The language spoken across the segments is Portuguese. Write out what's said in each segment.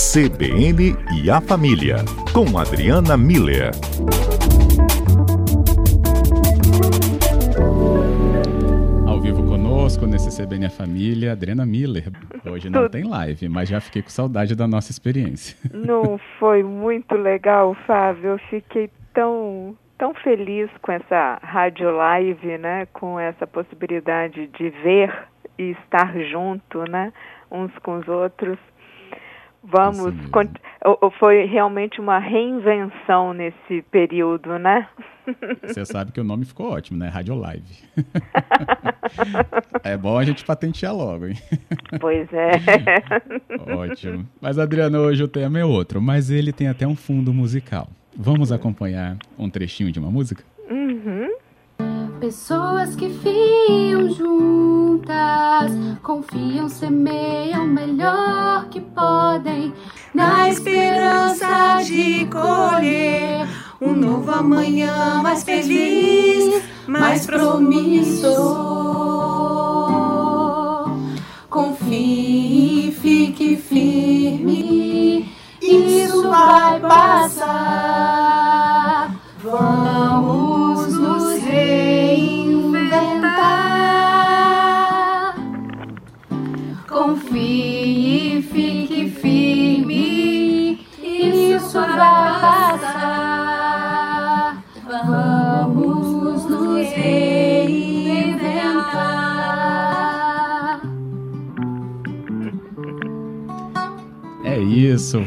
CBN e a Família, com Adriana Miller. Ao vivo conosco nesse CBN e a Família, Adriana Miller. Hoje não tem live, mas já fiquei com saudade da nossa experiência. Não foi muito legal, Fábio? Eu fiquei tão tão feliz com essa rádio live, né, com essa possibilidade de ver e estar junto, né, uns com os outros. Vamos, foi realmente uma reinvenção nesse período, né? Você sabe que o nome ficou ótimo, né? Rádio Live. é bom a gente patentear logo, hein? Pois é. Ótimo. Mas, Adriano, hoje o tema é outro, mas ele tem até um fundo musical. Vamos acompanhar um trechinho de uma música? Uhum. Pessoas que fiam juntas, confiam, semeiam melhor que podem, na esperança de colher um novo amanhã mais feliz, mais promissor. Confie, fique firme, isso vai passar.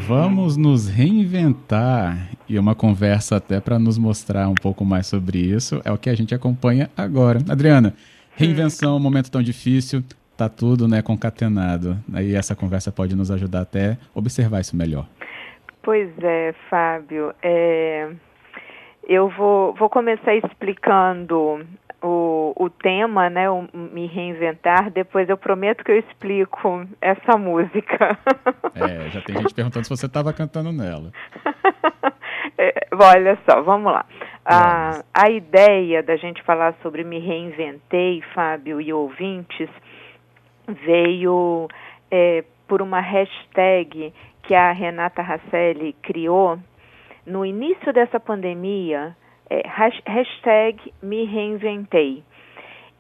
Vamos nos reinventar. E uma conversa até para nos mostrar um pouco mais sobre isso é o que a gente acompanha agora. Adriana, reinvenção, um momento tão difícil, tá tudo né, concatenado. Aí essa conversa pode nos ajudar até observar isso melhor. Pois é, Fábio. É, eu vou, vou começar explicando o, o tema, né, o me reinventar. Depois eu prometo que eu explico essa música. É, já tem gente perguntando se você estava cantando nela. É, olha só, vamos lá. A, a ideia da gente falar sobre me reinventei, Fábio e ouvintes, veio é, por uma hashtag que a Renata Rasselli criou no início dessa pandemia, é, hashtag me reinventei.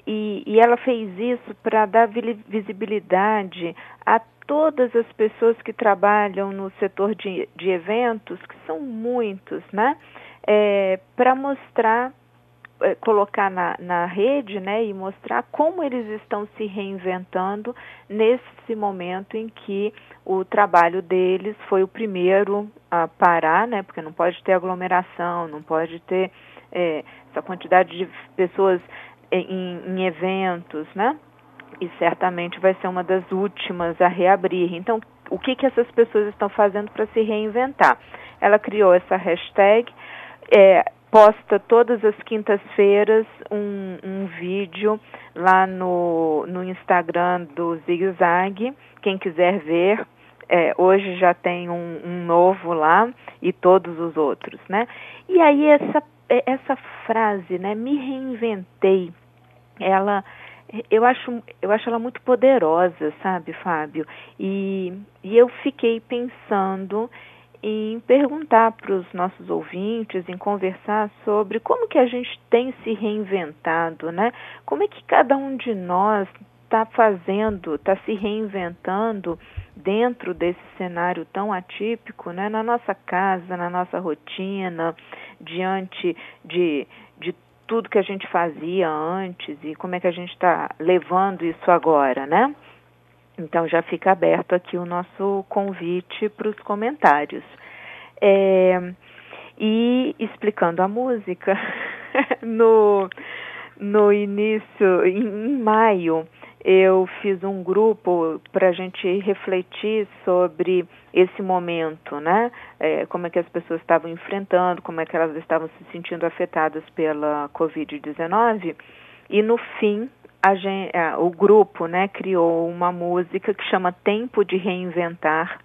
E, e ela fez isso para dar visibilidade a todas as pessoas que trabalham no setor de, de eventos, que são muitos, né? É, para mostrar, colocar na, na rede, né? E mostrar como eles estão se reinventando nesse momento em que o trabalho deles foi o primeiro a parar, né? Porque não pode ter aglomeração, não pode ter é, essa quantidade de pessoas em, em eventos, né? E certamente vai ser uma das últimas a reabrir. Então, o que, que essas pessoas estão fazendo para se reinventar? Ela criou essa hashtag, é, posta todas as quintas-feiras um, um, vídeo lá no, no Instagram do Zig Zag. Quem quiser ver, é, hoje já tem um, um, novo lá e todos os outros, né? E aí essa, essa frase, né? Me reinventei ela eu acho, eu acho ela muito poderosa, sabe, Fábio? E, e eu fiquei pensando em perguntar para os nossos ouvintes, em conversar sobre como que a gente tem se reinventado, né? Como é que cada um de nós está fazendo, está se reinventando dentro desse cenário tão atípico, né? Na nossa casa, na nossa rotina, diante de, de tudo que a gente fazia antes e como é que a gente está levando isso agora, né? Então já fica aberto aqui o nosso convite para os comentários. É, e explicando a música, no, no início, em, maio, eu fiz um grupo para a gente refletir sobre esse momento, né? É, como é que as pessoas estavam enfrentando, como é que elas estavam se sentindo afetadas pela Covid-19. E no fim, gente, o grupo né, criou uma música que chama Tempo de Reinventar,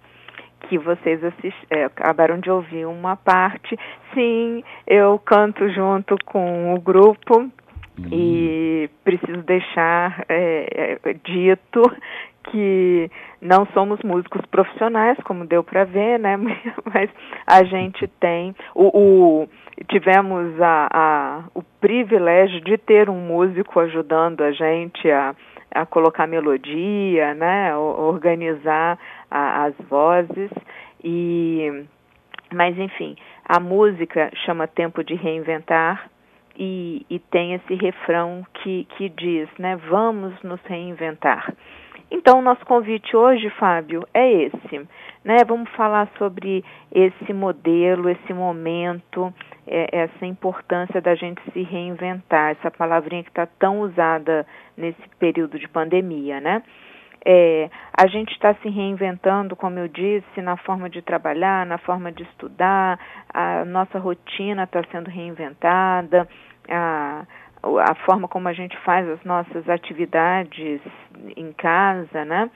que vocês assist, é, acabaram de ouvir uma parte. Sim, eu canto junto com o grupo, e preciso deixar é, é, dito que não somos músicos profissionais, como deu para ver, né? Mas a gente tem o, o tivemos a, a, o privilégio de ter um músico ajudando a gente a, a colocar melodia, né? Organizar a, as vozes e mas enfim, a música chama Tempo de Reinventar e, e tem esse refrão que, que diz, né? Vamos nos reinventar. Então, o nosso convite hoje, Fábio, é esse. Né? Vamos falar sobre esse modelo, esse momento, é, essa importância da gente se reinventar, essa palavrinha que está tão usada nesse período de pandemia, né? É, a gente está se reinventando, como eu disse, na forma de trabalhar, na forma de estudar, a nossa rotina está sendo reinventada, a, a forma como a gente faz as nossas atividades em casa, né?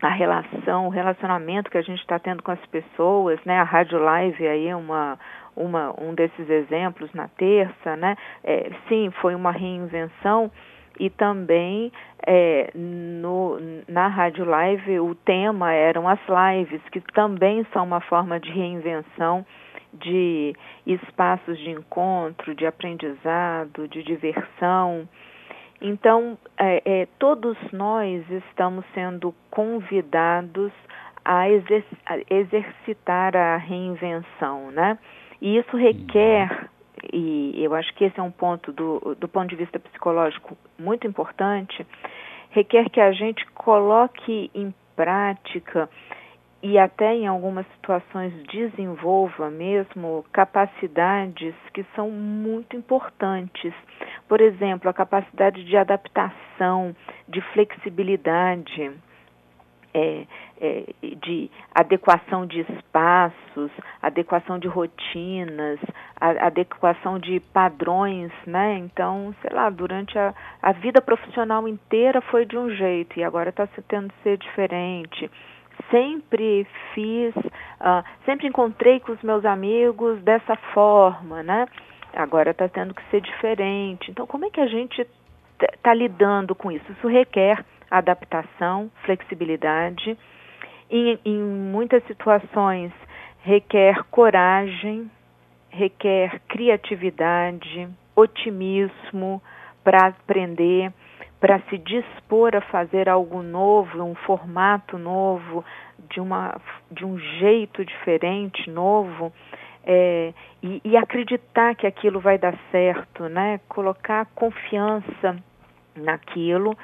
A relação, o relacionamento que a gente está tendo com as pessoas, né? A rádio live aí é uma, uma, um desses exemplos na terça, né? É, sim, foi uma reinvenção e também é, no, na rádio live o tema eram as lives, que também são uma forma de reinvenção de espaços de encontro, de aprendizado, de diversão. Então, é, é, todos nós estamos sendo convidados a, exer a, exercitar a reinvenção, né? E isso requer, e eu acho que esse é um ponto do, do ponto de vista psicológico muito importante, requer que a gente coloque em prática e até em algumas situações desenvolva mesmo capacidades que são muito importantes. Por exemplo, a capacidade de adaptação, de flexibilidade, é, é, de adequação de espaços, adequação de rotinas, a, adequação de padrões, né? Então, sei lá, durante a, a vida profissional inteira foi de um jeito e agora está tendo que ser diferente sempre fiz, uh, sempre encontrei com os meus amigos dessa forma, né? Agora está tendo que ser diferente. Então, como é que a gente está lidando com isso? Isso requer adaptação, flexibilidade. Em, em muitas situações, requer coragem, requer criatividade, otimismo para aprender para se dispor a fazer algo novo, um formato novo, de, uma, de um jeito diferente, novo, é, e, e, acreditar que aquilo vai dar certo, né? Colocar confiança naquilo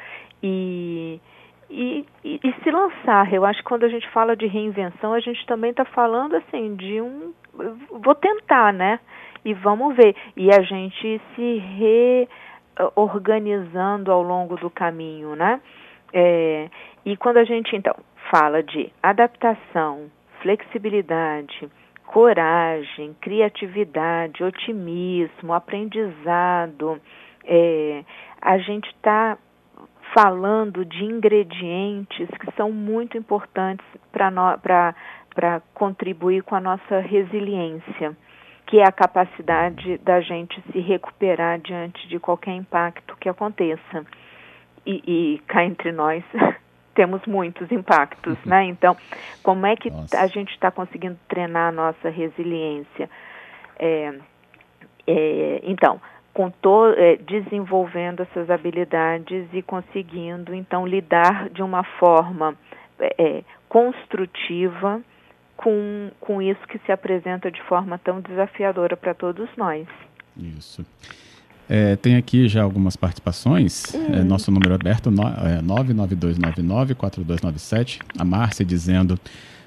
e, e, e, e se lançar. Eu acho que quando a gente fala de reinvenção, a gente também está falando assim de um, vou tentar, né? E vamos ver. E a gente se re organizando ao longo do caminho, né? É, e quando a gente então fala de adaptação, flexibilidade, coragem, criatividade, otimismo, aprendizado, é, a gente está falando de ingredientes que são muito importantes para contribuir com a nossa resiliência que é a capacidade da gente se recuperar diante de qualquer impacto que aconteça. E, e cá entre nós temos muitos impactos, né? Então, como é que nossa. a gente está conseguindo treinar a nossa resiliência? É, é, então, com to, é, desenvolvendo essas habilidades e conseguindo então lidar de uma forma é, é, construtiva com, com isso que se apresenta de forma tão desafiadora para todos nós. Isso. É, tem aqui já algumas participações. Uhum. É, nosso número aberto no, é 99299-4297. A Márcia dizendo: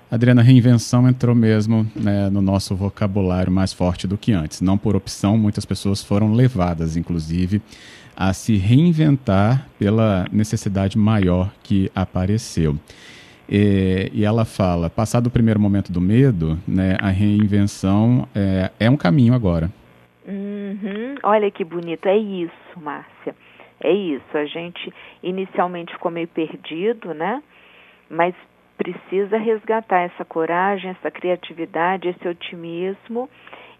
Adriana, reinvenção entrou mesmo né, no nosso vocabulário mais forte do que antes. Não por opção, muitas pessoas foram levadas, inclusive, a se reinventar pela necessidade maior que apareceu. E, e, ela fala, passado o primeiro momento do medo, né, a reinvenção é, é um caminho agora. Uhum. Olha que bonito, é isso, Márcia. É isso. A gente inicialmente ficou meio perdido, né? Mas precisa resgatar essa coragem, essa criatividade, esse otimismo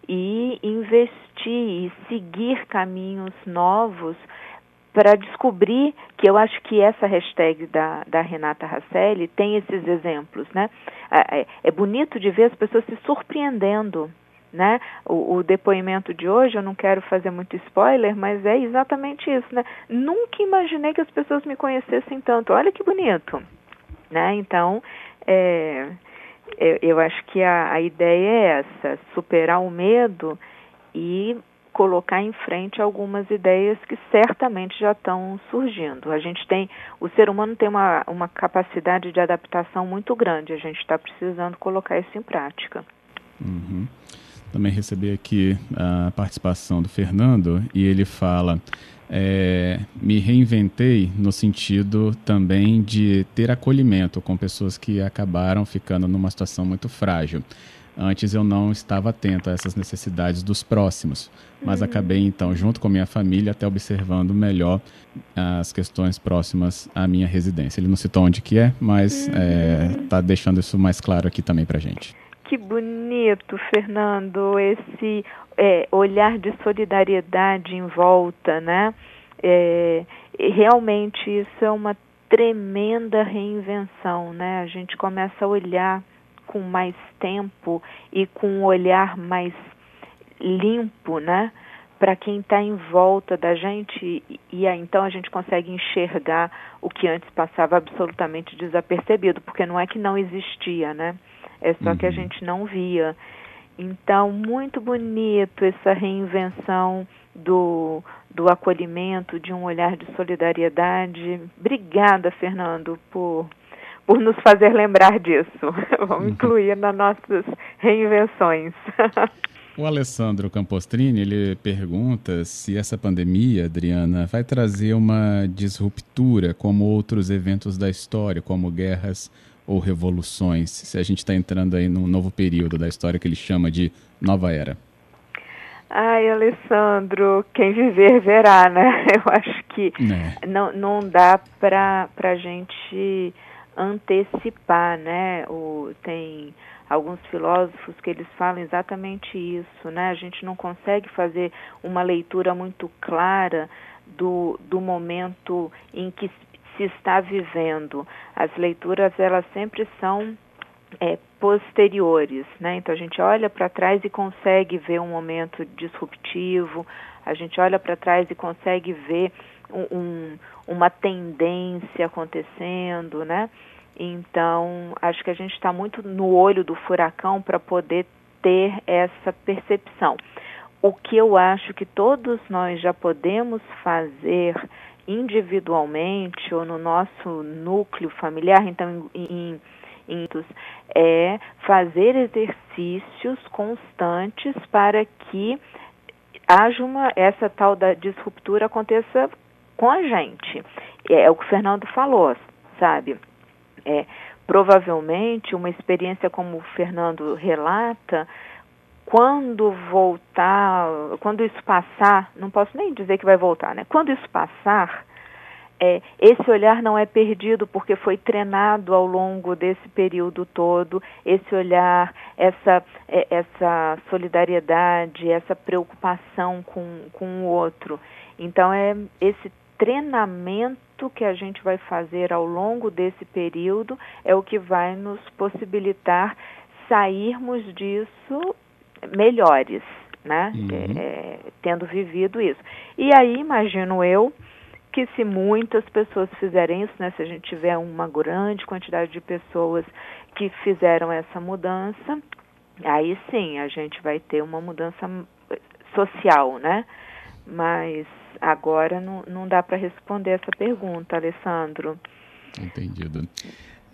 e investir e seguir caminhos novos para descobrir que eu acho que essa hashtag da, da Renata Rasselli tem esses exemplos, né? É, é bonito de ver as pessoas se surpreendendo, né? O, o, depoimento de hoje, eu não quero fazer muito spoiler, mas é exatamente isso, né? Nunca imaginei que as pessoas me conhecessem tanto. Olha que bonito, né? Então, é, eu, eu acho que a, a ideia é essa: superar o medo e colocar em frente algumas ideias que certamente já estão surgindo. A gente tem, o ser humano tem uma, uma capacidade de adaptação muito grande, a gente está precisando colocar isso em prática. Uhum. Também recebi aqui a participação do Fernando e ele fala: é, me reinventei no sentido também de ter acolhimento com pessoas que acabaram ficando numa situação muito frágil. Antes eu não estava atento a essas necessidades dos próximos, mas acabei então, junto com minha família, até observando melhor as questões próximas à minha residência. Ele não citou onde que é, mas está uhum. é, deixando isso mais claro aqui também para gente. Que bonito, Fernando, esse é, olhar de solidariedade em volta, né? É, realmente isso é uma tremenda reinvenção, né? A gente começa a olhar com mais tempo e com um olhar mais limpo, né? Para quem está em volta da gente e, aí, então a gente consegue enxergar o que antes passava absolutamente desapercebido, porque não é que não existia, né? É só uhum. que a uhum. gente não via. Então, muito bonito essa reinvenção do, do acolhimento, de um olhar de solidariedade. Obrigada, Fernando, por por nos fazer lembrar disso. Vamos uhum. incluir nas nossas reinvenções. O Alessandro Campostrini, ele pergunta se essa pandemia, Adriana, vai trazer uma disruptura como outros eventos da história, como guerras ou revoluções, se a gente está entrando aí num novo período da história que ele chama de nova era. Ai, Alessandro, quem viver verá, né? Eu acho que é. não, não dá para a gente antecipar, né? O, tem alguns filósofos que eles falam exatamente isso, né? A gente não consegue fazer uma leitura muito clara do, do momento em que se está vivendo. As leituras elas sempre são é, posteriores, né? Então a gente olha para trás e consegue ver um momento disruptivo, a gente olha para trás e consegue ver um, um, uma tendência acontecendo, né? Então, acho que a gente está muito no olho do furacão para poder ter essa percepção. O que eu acho que todos nós já podemos fazer individualmente ou no nosso núcleo familiar, então em, em, é fazer exercícios constantes para que haja uma essa tal da disruptura aconteça com a gente. É, é o que o Fernando falou, sabe? É, provavelmente uma experiência como o Fernando relata, quando voltar, quando isso passar, não posso nem dizer que vai voltar, né? Quando isso passar, é, esse olhar não é perdido porque foi treinado ao longo desse período todo, esse olhar, essa, é, essa solidariedade, essa preocupação com, com o outro. Então, é esse treinamento que a gente vai fazer ao longo desse período é o que vai nos possibilitar sairmos disso melhores, né? Uhum. É, é, tendo vivido isso. E aí, imagino eu, que se muitas pessoas fizerem isso, né? Se a gente tiver uma grande quantidade de pessoas que fizeram essa mudança, aí sim a gente vai ter uma mudança social, né? Mas agora não, não dá para responder essa pergunta, Alessandro. Entendido.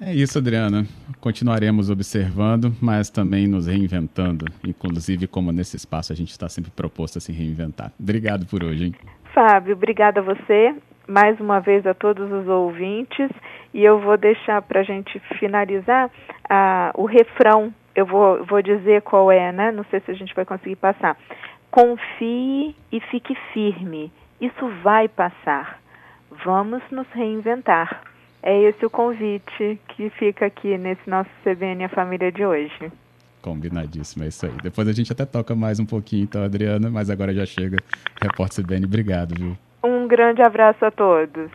É isso, Adriana. Continuaremos observando, mas também nos reinventando, inclusive como nesse espaço a gente está sempre proposto a se reinventar. Obrigado por hoje, hein? Fábio, obrigada a você, mais uma vez a todos os ouvintes, e eu vou deixar para a gente finalizar uh, o refrão, eu vou, vou dizer qual é, né? Não sei se a gente vai conseguir passar. Confie e fique firme. Isso vai passar. Vamos nos reinventar. É esse o convite que fica aqui nesse nosso CBN A Família de hoje. Combinadíssimo, é isso aí. Depois a gente até toca mais um pouquinho, então, Adriana, mas agora já chega. Repórter CBN, obrigado, viu? Um grande abraço a todos.